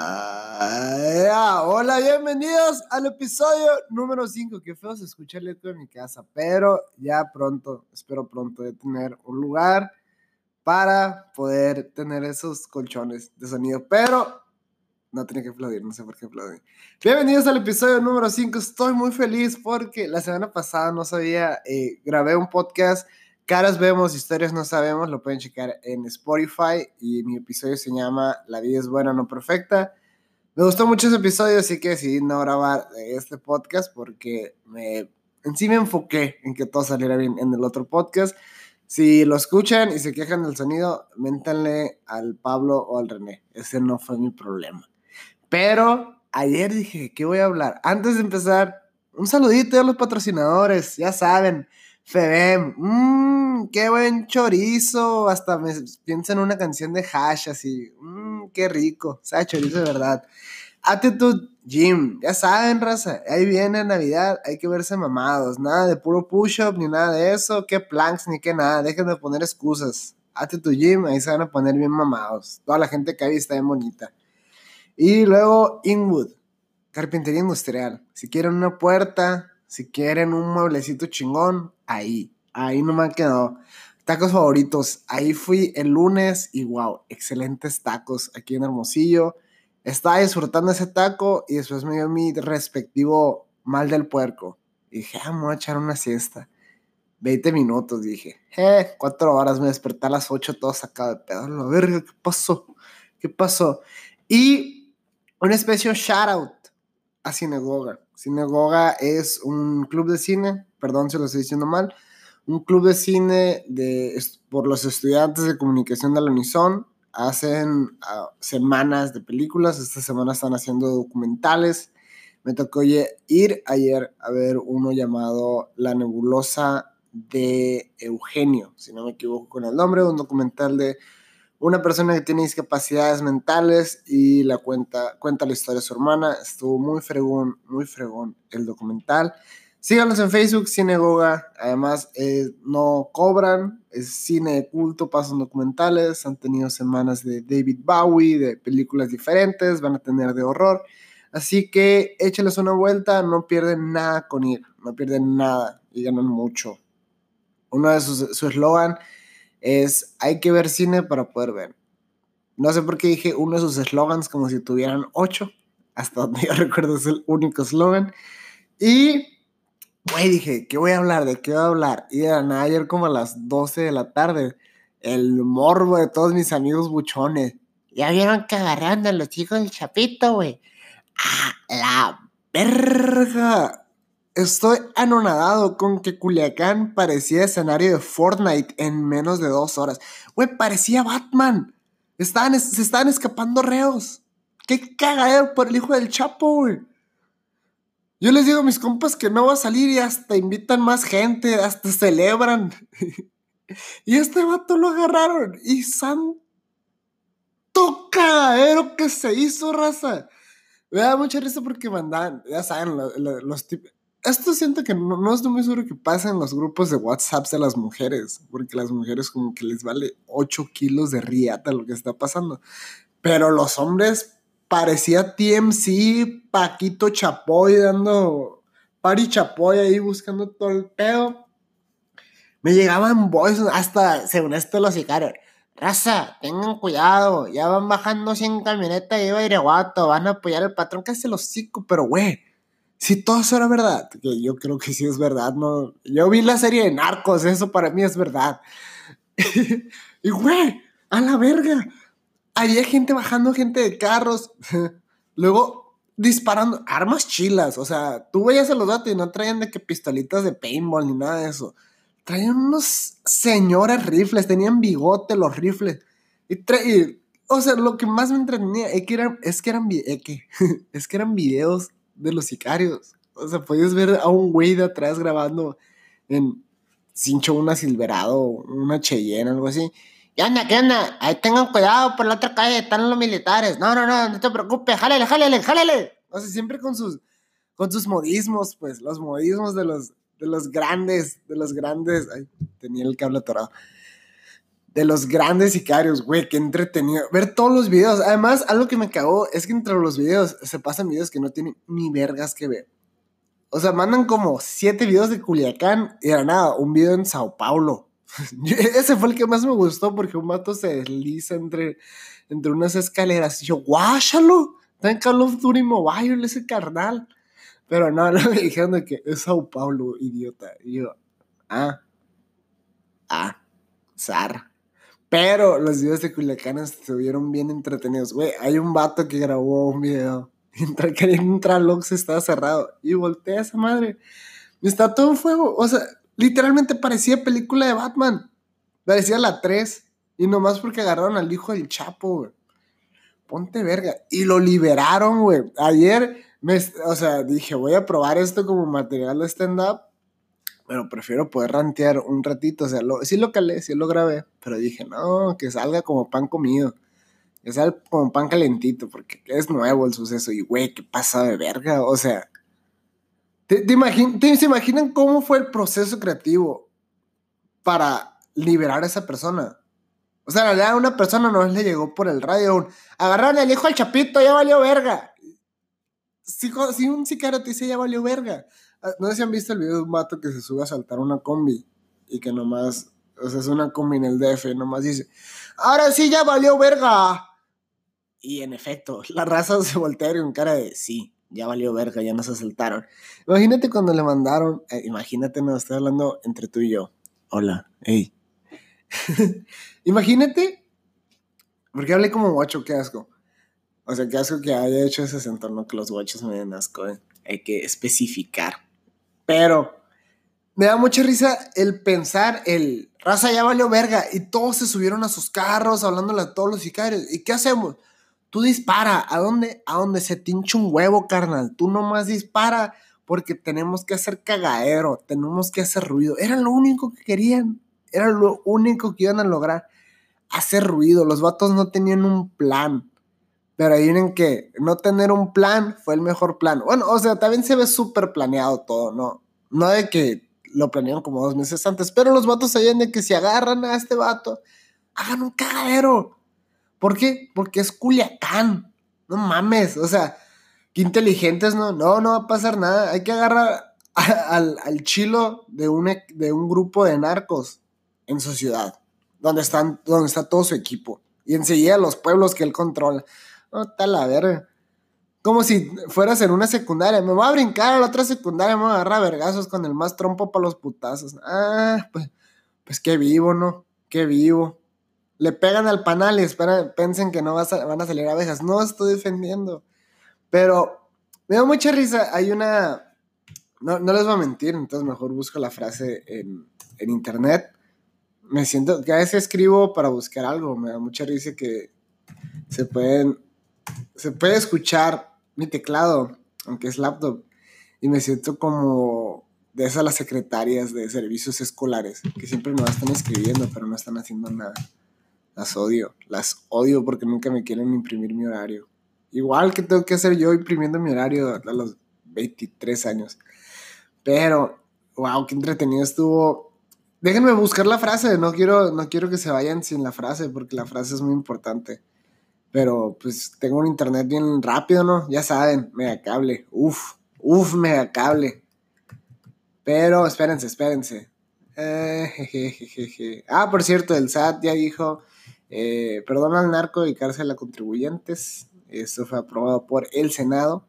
Ah, hola, bienvenidos al episodio número 5. Qué feo se escucha el eco en mi casa, pero ya pronto, espero pronto de tener un lugar para poder tener esos colchones de sonido. Pero no tenía que aplaudir, no sé por qué aplaudir. Bienvenidos al episodio número 5. Estoy muy feliz porque la semana pasada no sabía, eh, grabé un podcast Caras vemos, historias no sabemos, lo pueden checar en Spotify y mi episodio se llama La vida es buena, no perfecta. Me gustó mucho ese episodio, así que decidí no grabar este podcast porque me, en sí me enfoqué en que todo saliera bien en el otro podcast. Si lo escuchan y se quejan del sonido, méntanle al Pablo o al René. Ese no fue mi problema. Pero ayer dije, ¿qué voy a hablar? Antes de empezar, un saludito a los patrocinadores, ya saben. Febem, mmm, qué buen chorizo. Hasta me pienso en una canción de Hash así, mmm, qué rico. Sabe chorizo de verdad. Attitude Gym, ya saben, raza. Ahí viene Navidad, hay que verse mamados. Nada de puro push-up ni nada de eso. Qué planks ni qué nada. Dejen de poner excusas. Attitude Gym, ahí se van a poner bien mamados. Toda la gente que hay está bien bonita. Y luego Inwood, carpintería industrial. Si quieren una puerta, si quieren un mueblecito chingón, ahí, ahí no me quedado. Tacos favoritos, ahí fui el lunes y wow, excelentes tacos aquí en Hermosillo. Estaba disfrutando ese taco y después me dio mi respectivo mal del puerco. Y dije, ah, me voy a echar una siesta. 20 minutos, dije. Eh, cuatro horas, me desperté a las 8 todo sacado de pedo. La verga, ¿qué pasó? ¿Qué pasó? Y un especial shout out a Sinagoga. Sinagoga es un club de cine, perdón si lo estoy diciendo mal, un club de cine de, por los estudiantes de comunicación de la Unison. Hacen uh, semanas de películas, esta semana están haciendo documentales. Me tocó ir ayer a ver uno llamado La Nebulosa de Eugenio, si no me equivoco con el nombre, un documental de una persona que tiene discapacidades mentales y la cuenta, cuenta la historia de su hermana. Estuvo muy fregón, muy fregón el documental. Síganos en Facebook, Cinegoga. Además, eh, no cobran, es cine de culto, pasan documentales. Han tenido semanas de David Bowie, de películas diferentes, van a tener de horror. Así que échales una vuelta, no pierden nada con ir, no pierden nada y ganan mucho. Uno de sus, su eslogan es hay que ver cine para poder ver. No sé por qué dije uno de sus eslogans como si tuvieran ocho. Hasta donde yo recuerdo es el único eslogan. Y, güey, dije, ¿qué voy a hablar? ¿De qué voy a hablar? Y de nada, ayer como a las 12 de la tarde, el morbo de todos mis amigos buchones. Ya vieron que agarraron a los hijos del chapito, güey. ¡Ah, la verga! Estoy anonadado con que Culiacán parecía escenario de Fortnite en menos de dos horas. Güey, parecía Batman. Estaban, se estaban escapando reos. Qué cagadero por el hijo del Chapo, güey. Yo les digo a mis compas que no va a salir y hasta invitan más gente, hasta celebran. y este vato lo agarraron. Y santo cagadero que se hizo, raza. Me da mucha risa porque mandan, ya saben, los, los tipos esto siento que no, no, estoy muy seguro que pasa en los grupos de WhatsApp de las mujeres, porque las mujeres como que les vale 8 kilos de riata lo que está pasando. Pero los hombres parecía TMC, Paquito Chapoy dando Pari Chapoy ahí buscando todo el pedo. Me llegaban boys, hasta según esto los sicarios. Raza, tengan cuidado, ya van bajando 100 camionetas y va guato, van a apoyar al patrón que hace los hocico, pero güey si todo eso era verdad, que yo creo que sí es verdad, no. Yo vi la serie de Narcos, eso para mí es verdad. y güey, a la verga. Había gente bajando gente de carros, luego disparando armas chilas, o sea, tú veías a los datos y no traían de que pistolitas de paintball ni nada de eso. Traían unos señores rifles, tenían bigote los rifles. Y, o sea, lo que más me entretenía es que eran, es que eran, es que eran videos de los sicarios. O sea, puedes ver a un güey de atrás grabando en cincho una Silverado, una Cheyenne, algo así. ¿Qué onda? ¿Qué onda? Ahí tengan cuidado por la otra calle, están los militares. No, no, no, no te preocupes, jálele, jálele, jálele. O sea, siempre con sus, con sus modismos, pues, los modismos de los, de los grandes, de los grandes. Ay, tenía el cable atorado. De los grandes sicarios, güey, qué entretenido. Ver todos los videos. Además, algo que me cagó es que entre los videos se pasan videos que no tienen ni vergas que ver. O sea, mandan como siete videos de Culiacán y era nada, un video en Sao Paulo. Ese fue el que más me gustó porque un vato se desliza entre, entre unas escaleras. Y yo, guáchalo, está en Call of Duty Mobile ese carnal. Pero no, no me dijeron que es Sao Paulo, idiota. Y yo, ah, ah, zar. Pero los videos de Culiacán estuvieron bien entretenidos. Güey, hay un vato que grabó un video Mientras que entrar Lux estaba cerrado. Y voltea esa madre. Está todo en fuego. O sea, literalmente parecía película de Batman. Parecía la 3. Y nomás porque agarraron al hijo del Chapo, güey. Ponte verga. Y lo liberaron, güey. Ayer, me, o sea, dije, voy a probar esto como material de stand-up. Pero prefiero poder rantear un ratito. O sea, lo, sí lo calé, sí lo grabé. Pero dije, no, que salga como pan comido. Que sea como pan calentito, porque es nuevo el suceso. Y, güey, qué pasa de verga. O sea, ¿te, te, ¿se imaginan cómo fue el proceso creativo para liberar a esa persona? O sea, la una persona no le llegó por el radio. Un, Agarraron el hijo al chapito, ya valió verga. Si, si un sicario te dice ya valió verga. Ah, no sé si han visto el video de un vato que se sube a saltar una combi y que nomás, o sea, es una combi en el DF, nomás dice, ahora sí ya valió verga. Y en efecto, la raza se voltea con cara de sí, ya valió verga, ya nos asaltaron. Imagínate cuando le mandaron, eh, imagínate, nos estoy hablando entre tú y yo. Hola, hey. imagínate, porque hablé como guacho, qué asco. O sea, qué asco que haya hecho ese entorno que los guachos me den asco, eh. hay que especificar. Pero me da mucha risa el pensar, el raza ya valió verga, y todos se subieron a sus carros hablándole a todos los sicarios. ¿Y qué hacemos? Tú dispara, ¿a dónde? A donde se te hincha un huevo, carnal. Tú nomás dispara porque tenemos que hacer cagadero, tenemos que hacer ruido. Era lo único que querían, era lo único que iban a lograr, hacer ruido. Los vatos no tenían un plan. Pero ahí vienen que no tener un plan fue el mejor plan. Bueno, o sea, también se ve súper planeado todo, ¿no? No de que lo planearon como dos meses antes, pero los vatos sabían de que si agarran a este vato, hagan un cagadero. ¿Por qué? Porque es Culiacán. No mames, o sea, qué inteligentes, ¿no? No, no va a pasar nada. Hay que agarrar al, chilo de un, de un grupo de narcos en su ciudad, donde, están, donde está todo su equipo. Y enseguida los pueblos que él controla. No, está la verga. Como si fueras en una secundaria. Me voy a brincar a la otra secundaria, me voy a agarrar a vergazos con el más trompo para los putazos. Ah, pues, pues qué vivo, ¿no? Qué vivo le pegan al panal y esperan, piensen que no van a salir abejas. No estoy defendiendo. Pero me da mucha risa. Hay una. No, les voy a mentir, entonces mejor busco la frase en, internet. Me siento que a veces escribo para buscar algo. Me da mucha risa que se pueden. Se puede escuchar mi teclado, aunque es laptop. Y me siento como de esas las secretarias de servicios escolares, que siempre me están escribiendo, pero no están haciendo nada. Las odio, las odio porque nunca me quieren imprimir mi horario. Igual que tengo que hacer yo imprimiendo mi horario a los 23 años. Pero, wow, qué entretenido estuvo. Déjenme buscar la frase, no quiero, no quiero que se vayan sin la frase porque la frase es muy importante. Pero pues tengo un internet bien rápido, ¿no? Ya saben, mega cable. Uf, uf, mega cable. Pero espérense, espérense. Eh, ah, por cierto, el SAT ya dijo eh, perdona al narco y cárcel a contribuyentes. Esto fue aprobado por el Senado.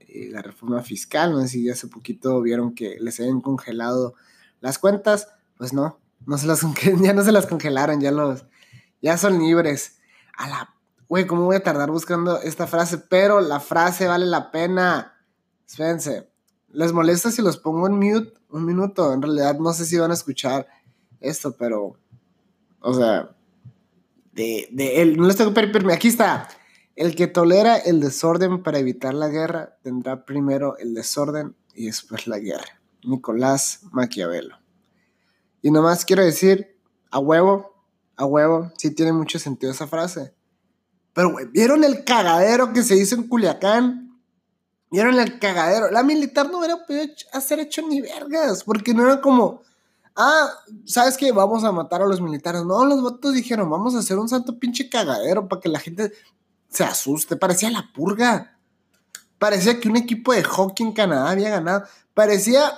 Eh, la reforma fiscal, no sé si hace poquito vieron que les habían congelado las cuentas. Pues no, no se las, ya no se las congelaron, ya, los, ya son libres. A la... Güey, ¿cómo voy a tardar buscando esta frase? Pero la frase vale la pena. Espérense. ¿Les molesta si los pongo en mute un minuto? En realidad no sé si van a escuchar esto, pero... O sea, de, de él. No les tengo que Aquí está. El que tolera el desorden para evitar la guerra tendrá primero el desorden y después la guerra. Nicolás Maquiavelo. Y nomás quiero decir, a huevo, a huevo, sí tiene mucho sentido esa frase. Pero, güey, ¿vieron el cagadero que se hizo en Culiacán? ¿Vieron el cagadero? La militar no hubiera podido hacer hecho ni vergas, porque no era como, ah, ¿sabes qué? Vamos a matar a los militares. No, los votos dijeron, vamos a hacer un santo pinche cagadero para que la gente se asuste. Parecía la purga. Parecía que un equipo de hockey en Canadá había ganado. Parecía...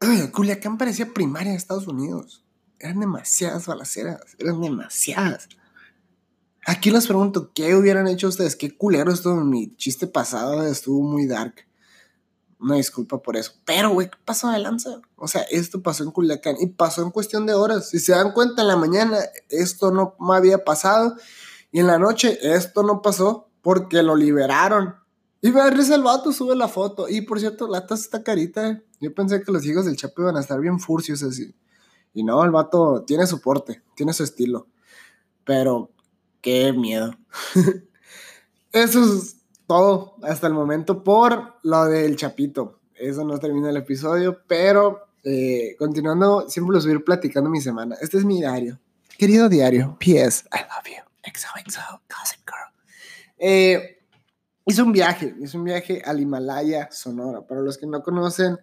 Culiacán parecía primaria de Estados Unidos. Eran demasiadas balaceras, eran demasiadas. Aquí les pregunto, ¿qué hubieran hecho ustedes? Qué culero esto, mi chiste pasado estuvo muy dark. Una disculpa por eso. Pero, güey, ¿qué pasó de lanza? O sea, esto pasó en Culiacán y pasó en cuestión de horas. Si se dan cuenta, en la mañana esto no había pasado y en la noche esto no pasó porque lo liberaron. Y me risa el vato, sube la foto. Y por cierto, la taza está carita. Yo pensé que los hijos del Chapo iban a estar bien furcios así. Y no, el vato tiene su porte, tiene su estilo. Pero, qué miedo. Eso es todo hasta el momento por lo del Chapito. Eso no termina el episodio, pero eh, continuando, siempre los voy a ir platicando mi semana. Este es mi diario. Querido diario, P.S. I love you. XOXO, Gossip Girl. Eh, hice un viaje, hice un viaje al Himalaya, Sonora. Para los que no conocen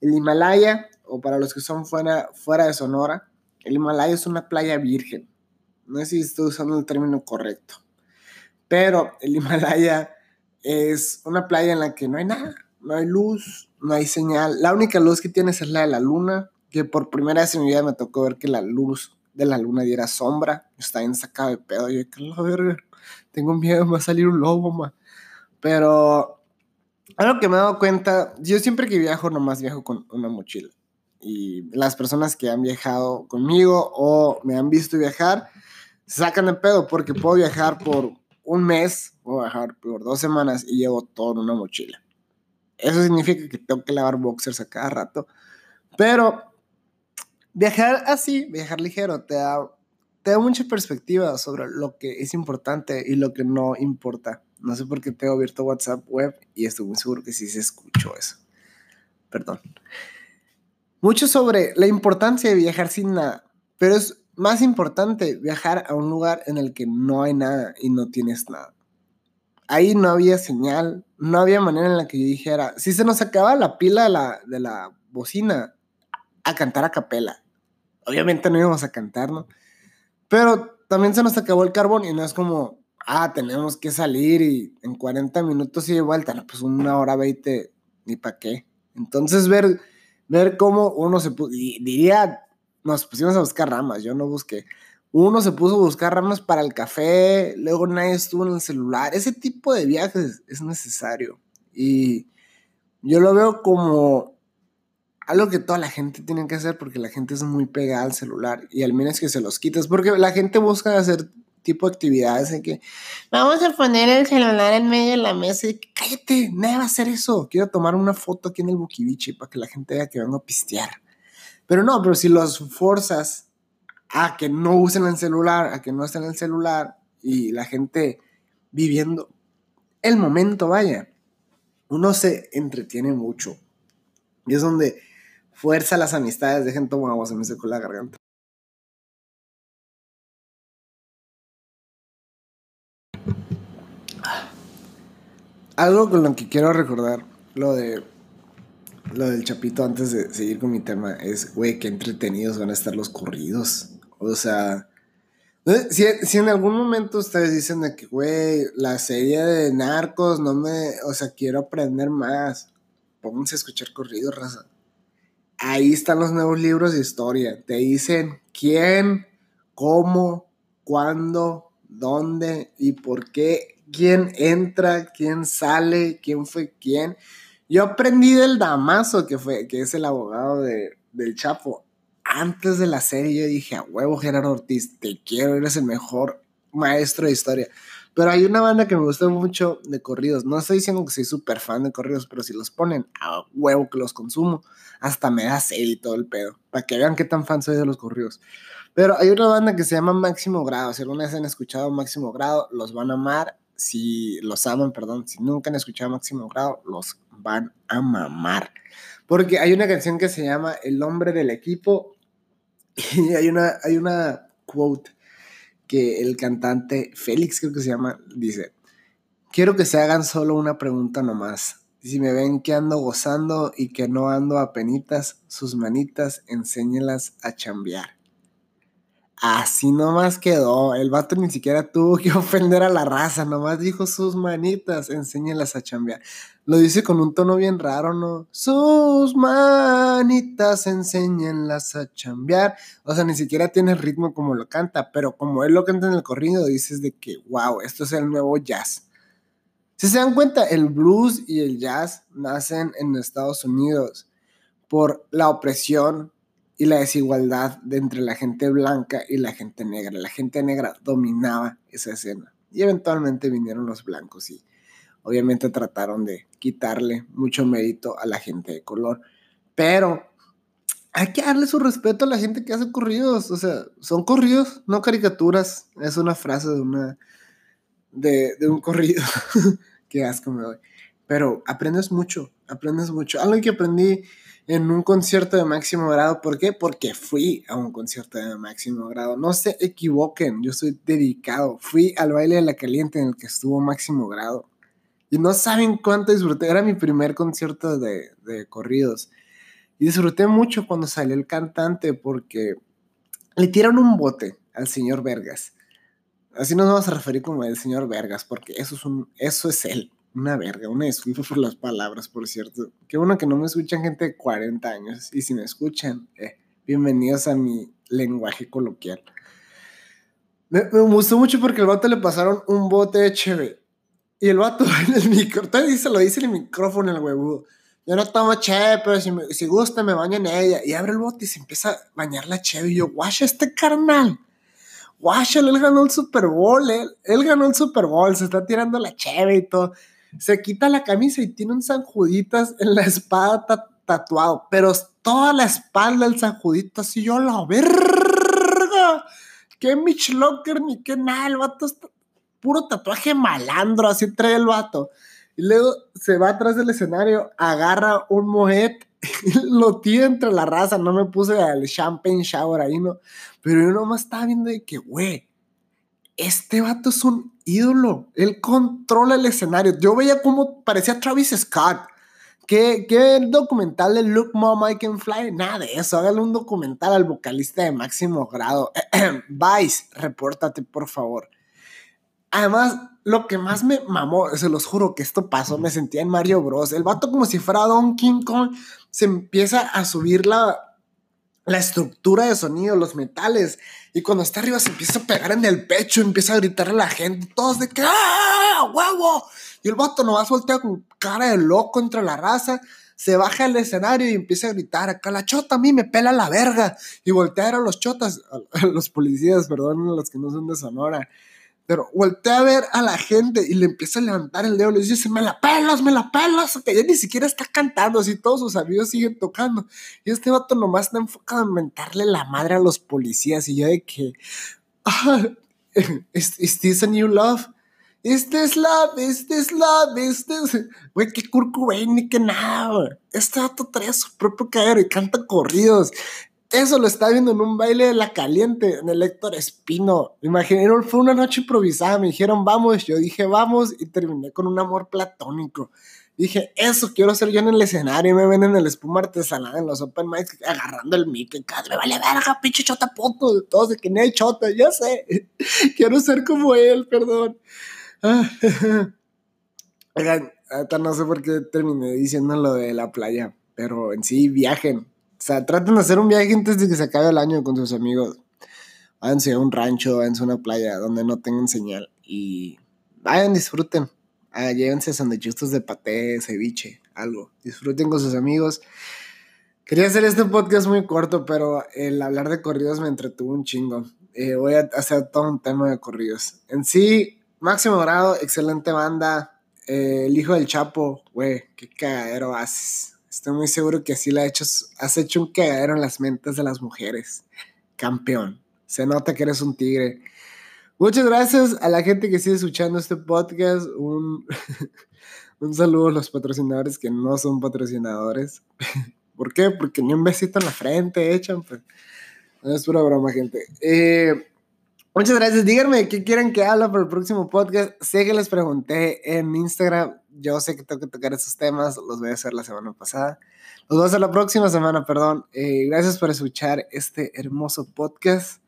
el Himalaya, o para los que son fuera, fuera de Sonora, el Himalaya es una playa virgen. No sé si estoy usando el término correcto. Pero el Himalaya es una playa en la que no hay nada, no hay luz, no hay señal. La única luz que tienes es la de la luna, que por primera vez en mi vida me tocó ver que la luz de la luna diera sombra. Está en sacado de pedo. Yo, que la verga, tengo miedo, me va a salir un lobo, ma. Pero algo que me he dado cuenta, yo siempre que viajo, nomás viajo con una mochila. Y las personas que han viajado conmigo o me han visto viajar, sacan de pedo porque puedo viajar por un mes, a bajar por dos semanas y llevo todo en una mochila. Eso significa que tengo que lavar boxers a cada rato. Pero viajar así, viajar ligero, te da, te da mucha perspectiva sobre lo que es importante y lo que no importa. No sé por qué tengo abierto WhatsApp web y estoy muy seguro que sí se escuchó eso. Perdón. Mucho sobre la importancia de viajar sin nada, pero es más importante viajar a un lugar en el que no hay nada y no tienes nada. Ahí no había señal, no había manera en la que yo dijera, si se nos acaba la pila de la, de la bocina, a cantar a capela. Obviamente no íbamos a cantar, ¿no? Pero también se nos acabó el carbón y no es como, ah, tenemos que salir y en 40 minutos y de vuelta, no, pues una hora 20, ni para qué. Entonces ver, ver cómo uno se diría nos pusimos a buscar ramas, yo no busqué. Uno se puso a buscar ramas para el café, luego nadie estuvo en el celular. Ese tipo de viajes es necesario. Y yo lo veo como algo que toda la gente tiene que hacer porque la gente es muy pegada al celular y al menos que se los quites, porque la gente busca hacer tipo de actividades en que vamos a poner el celular en medio de la mesa y cállate, nadie va a hacer eso. Quiero tomar una foto aquí en el Bukivichi para que la gente vea que vengo a pistear. Pero no, pero si los forzas a que no usen el celular, a que no estén en el celular y la gente viviendo el momento, vaya, uno se entretiene mucho. Y es donde fuerza las amistades. Dejen tomar agua, se me secó la garganta. Algo con lo que quiero recordar, lo de lo del Chapito antes de seguir con mi tema es, güey, qué entretenidos van a estar los corridos. O sea, si, si en algún momento ustedes dicen de que, güey, la serie de narcos no me, o sea, quiero aprender más, pónganse a escuchar corridos, raza. Ahí están los nuevos libros de historia. Te dicen quién, cómo, cuándo, dónde y por qué, quién entra, quién sale, quién fue quién. Yo aprendí del Damaso, que, fue, que es el abogado de, del Chapo. Antes de la serie yo dije, a huevo Gerardo Ortiz, te quiero, eres el mejor maestro de historia. Pero hay una banda que me gusta mucho de corridos. No estoy diciendo que soy súper fan de corridos, pero si los ponen a huevo que los consumo, hasta me da sed y todo el pedo. Para que vean qué tan fan soy de los corridos. Pero hay una banda que se llama Máximo Grado. Si alguna vez han escuchado Máximo Grado, los van a amar. Si los aman, perdón, si nunca han escuchado Máximo Grado, los van a mamar. Porque hay una canción que se llama El hombre del equipo y hay una, hay una quote que el cantante Félix, creo que se llama, dice, quiero que se hagan solo una pregunta nomás. Si me ven que ando gozando y que no ando a penitas, sus manitas enséñelas a chambear. Así nomás quedó. El vato ni siquiera tuvo que ofender a la raza, nomás dijo sus manitas, enséñelas a chambear. Lo dice con un tono bien raro, ¿no? Sus manitas, enséñenlas a chambear. O sea, ni siquiera tiene el ritmo como lo canta, pero como él lo canta en el corrido, dices de que, wow, esto es el nuevo jazz. Si se dan cuenta, el blues y el jazz nacen en Estados Unidos por la opresión y la desigualdad de entre la gente blanca y la gente negra. La gente negra dominaba esa escena y eventualmente vinieron los blancos y obviamente trataron de quitarle mucho mérito a la gente de color. Pero hay que darle su respeto a la gente que hace corridos, o sea, son corridos, no caricaturas. Es una frase de una de, de un corrido. Qué asco me doy. Pero aprendes mucho, aprendes mucho. Algo que aprendí en un concierto de máximo grado. ¿Por qué? Porque fui a un concierto de máximo grado. No se equivoquen, yo soy dedicado. Fui al baile de la caliente en el que estuvo máximo grado. Y no saben cuánto disfruté. Era mi primer concierto de, de corridos. Y disfruté mucho cuando salió el cantante porque le tiraron un bote al señor Vergas. Así nos vamos a referir como el señor Vergas, porque eso es, un, eso es él una verga, una disculpa por las palabras, por cierto. Qué bueno que no me escuchan gente de 40 años. Y si me escuchan, eh, bienvenidos a mi lenguaje coloquial. Me, gustó mucho porque el vato le pasaron un bote de cheve. Y el vato en el micrófono, dice, lo dice en el micrófono el huevudo. Yo no tomo cheve, pero si, si gusta me baño en ella. Y abre el bote y se empieza a bañar la cheve. Y yo, guacha este carnal. Guacha, él ganó el Super Bowl. Él, él ganó el Super Bowl. Se está tirando la cheve y todo se quita la camisa y tiene un San Juditas en la espada tatuado, pero toda la espalda el San Juditas y yo la verga. Que Mitch Locker ni que nada, el vato está puro tatuaje malandro, así trae el vato. Y luego se va atrás del escenario, agarra un mojet, lo tira entre la raza. No me puse al champagne shower ahí, ¿no? Pero yo nomás estaba viendo de que, güey, este vato es un ídolo. Él controla el escenario. Yo veía como parecía Travis Scott. ¿Qué, ¿Qué, documental de Look Mom I Can Fly? Nada de eso. Hágale un documental al vocalista de máximo grado. Vice, repórtate, por favor. Además, lo que más me mamó, se los juro que esto pasó, me sentía en Mario Bros. El vato como si fuera Don King Kong, se empieza a subir la, la estructura de sonido, los metales. Y cuando está arriba se empieza a pegar en el pecho, empieza a gritar a la gente, todos de que ¡ah, huevo! Y el vato nomás voltea con cara de loco entre la raza, se baja al escenario y empieza a gritar, acá la chota a mí me pela la verga. Y voltea a los chotas, a los policías, perdón, a los que no son de Sonora. Pero voltea a ver a la gente y le empieza a levantar el dedo, le dice, me la pelas, me la pelas, que ya ni siquiera está cantando, así todos sus amigos siguen tocando. Y este vato nomás está enfocado en mentarle la madre a los policías y yo de que, ah, ¿is, this a new love? Este es love, este es love, este es... Güey, qué güey, ni que nada, Este vato trae su propio caer y canta corridos. Eso lo estaba viendo en un baile de la caliente, en el Héctor Espino. Imaginé, fue una noche improvisada, me dijeron vamos, yo dije vamos y terminé con un amor platónico. Dije, eso quiero hacer yo en el escenario. Me ven en el espuma artesanal, en los open mics, agarrando el mic. Me vale verga, pinche chota puto. Todos de que ni hay chota, ya sé. quiero ser como él, perdón. Oigan, no sé por qué terminé diciendo lo de la playa, pero en sí, viajen sea, traten de hacer un viaje antes de que se acabe el año con sus amigos. Váyanse a un rancho, váyanse a una playa donde no tengan señal y vayan, disfruten. Ah, llévense sandwichitos de paté, ceviche, algo. Disfruten con sus amigos. Quería hacer este podcast muy corto, pero el hablar de corridos me entretuvo un chingo. Eh, voy a hacer todo un tema de corridos. En sí, máximo grado, excelente banda. Eh, el hijo del Chapo, güey, qué cagadero haces. Estoy muy seguro que así la has hecho, has hecho un cagadero en las mentes de las mujeres. Campeón. Se nota que eres un tigre. Muchas gracias a la gente que sigue escuchando este podcast. Un, un saludo a los patrocinadores que no son patrocinadores. ¿Por qué? Porque ni un besito en la frente echan. Pues. No es pura broma, gente. Eh, muchas gracias. Díganme qué quieren que hable para el próximo podcast. Sé que les pregunté en Instagram yo sé que tengo que tocar esos temas, los voy a hacer la semana pasada. Los voy a hacer la próxima semana, perdón. Eh, gracias por escuchar este hermoso podcast.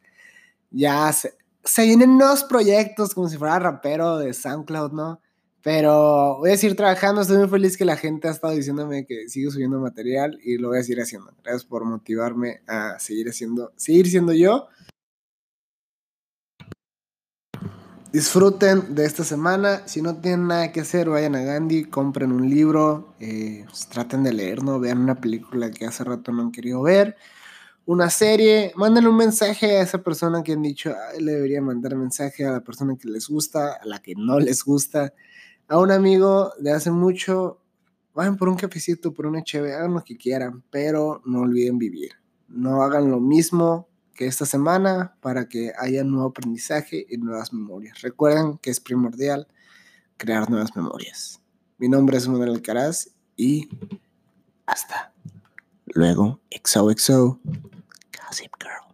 Ya se, se vienen nuevos proyectos, como si fuera rapero de SoundCloud, ¿no? Pero voy a seguir trabajando. Estoy muy feliz que la gente ha estado diciéndome que sigo subiendo material y lo voy a seguir haciendo. Gracias por motivarme a seguir haciendo, seguir siendo yo. Disfruten de esta semana. Si no tienen nada que hacer, vayan a Gandhi, compren un libro, eh, pues, traten de leer, ¿no? Vean una película que hace rato no han querido ver, una serie, manden un mensaje a esa persona que han dicho, le debería mandar mensaje a la persona que les gusta, a la que no les gusta a un amigo de hace mucho, vayan por un cafecito, por una HB, hagan lo que quieran, pero no olviden vivir. No hagan lo mismo que esta semana para que haya nuevo aprendizaje y nuevas memorias. Recuerden que es primordial crear nuevas memorias. Mi nombre es Manuel Alcaraz y hasta luego. XOXO. Gossip Girl.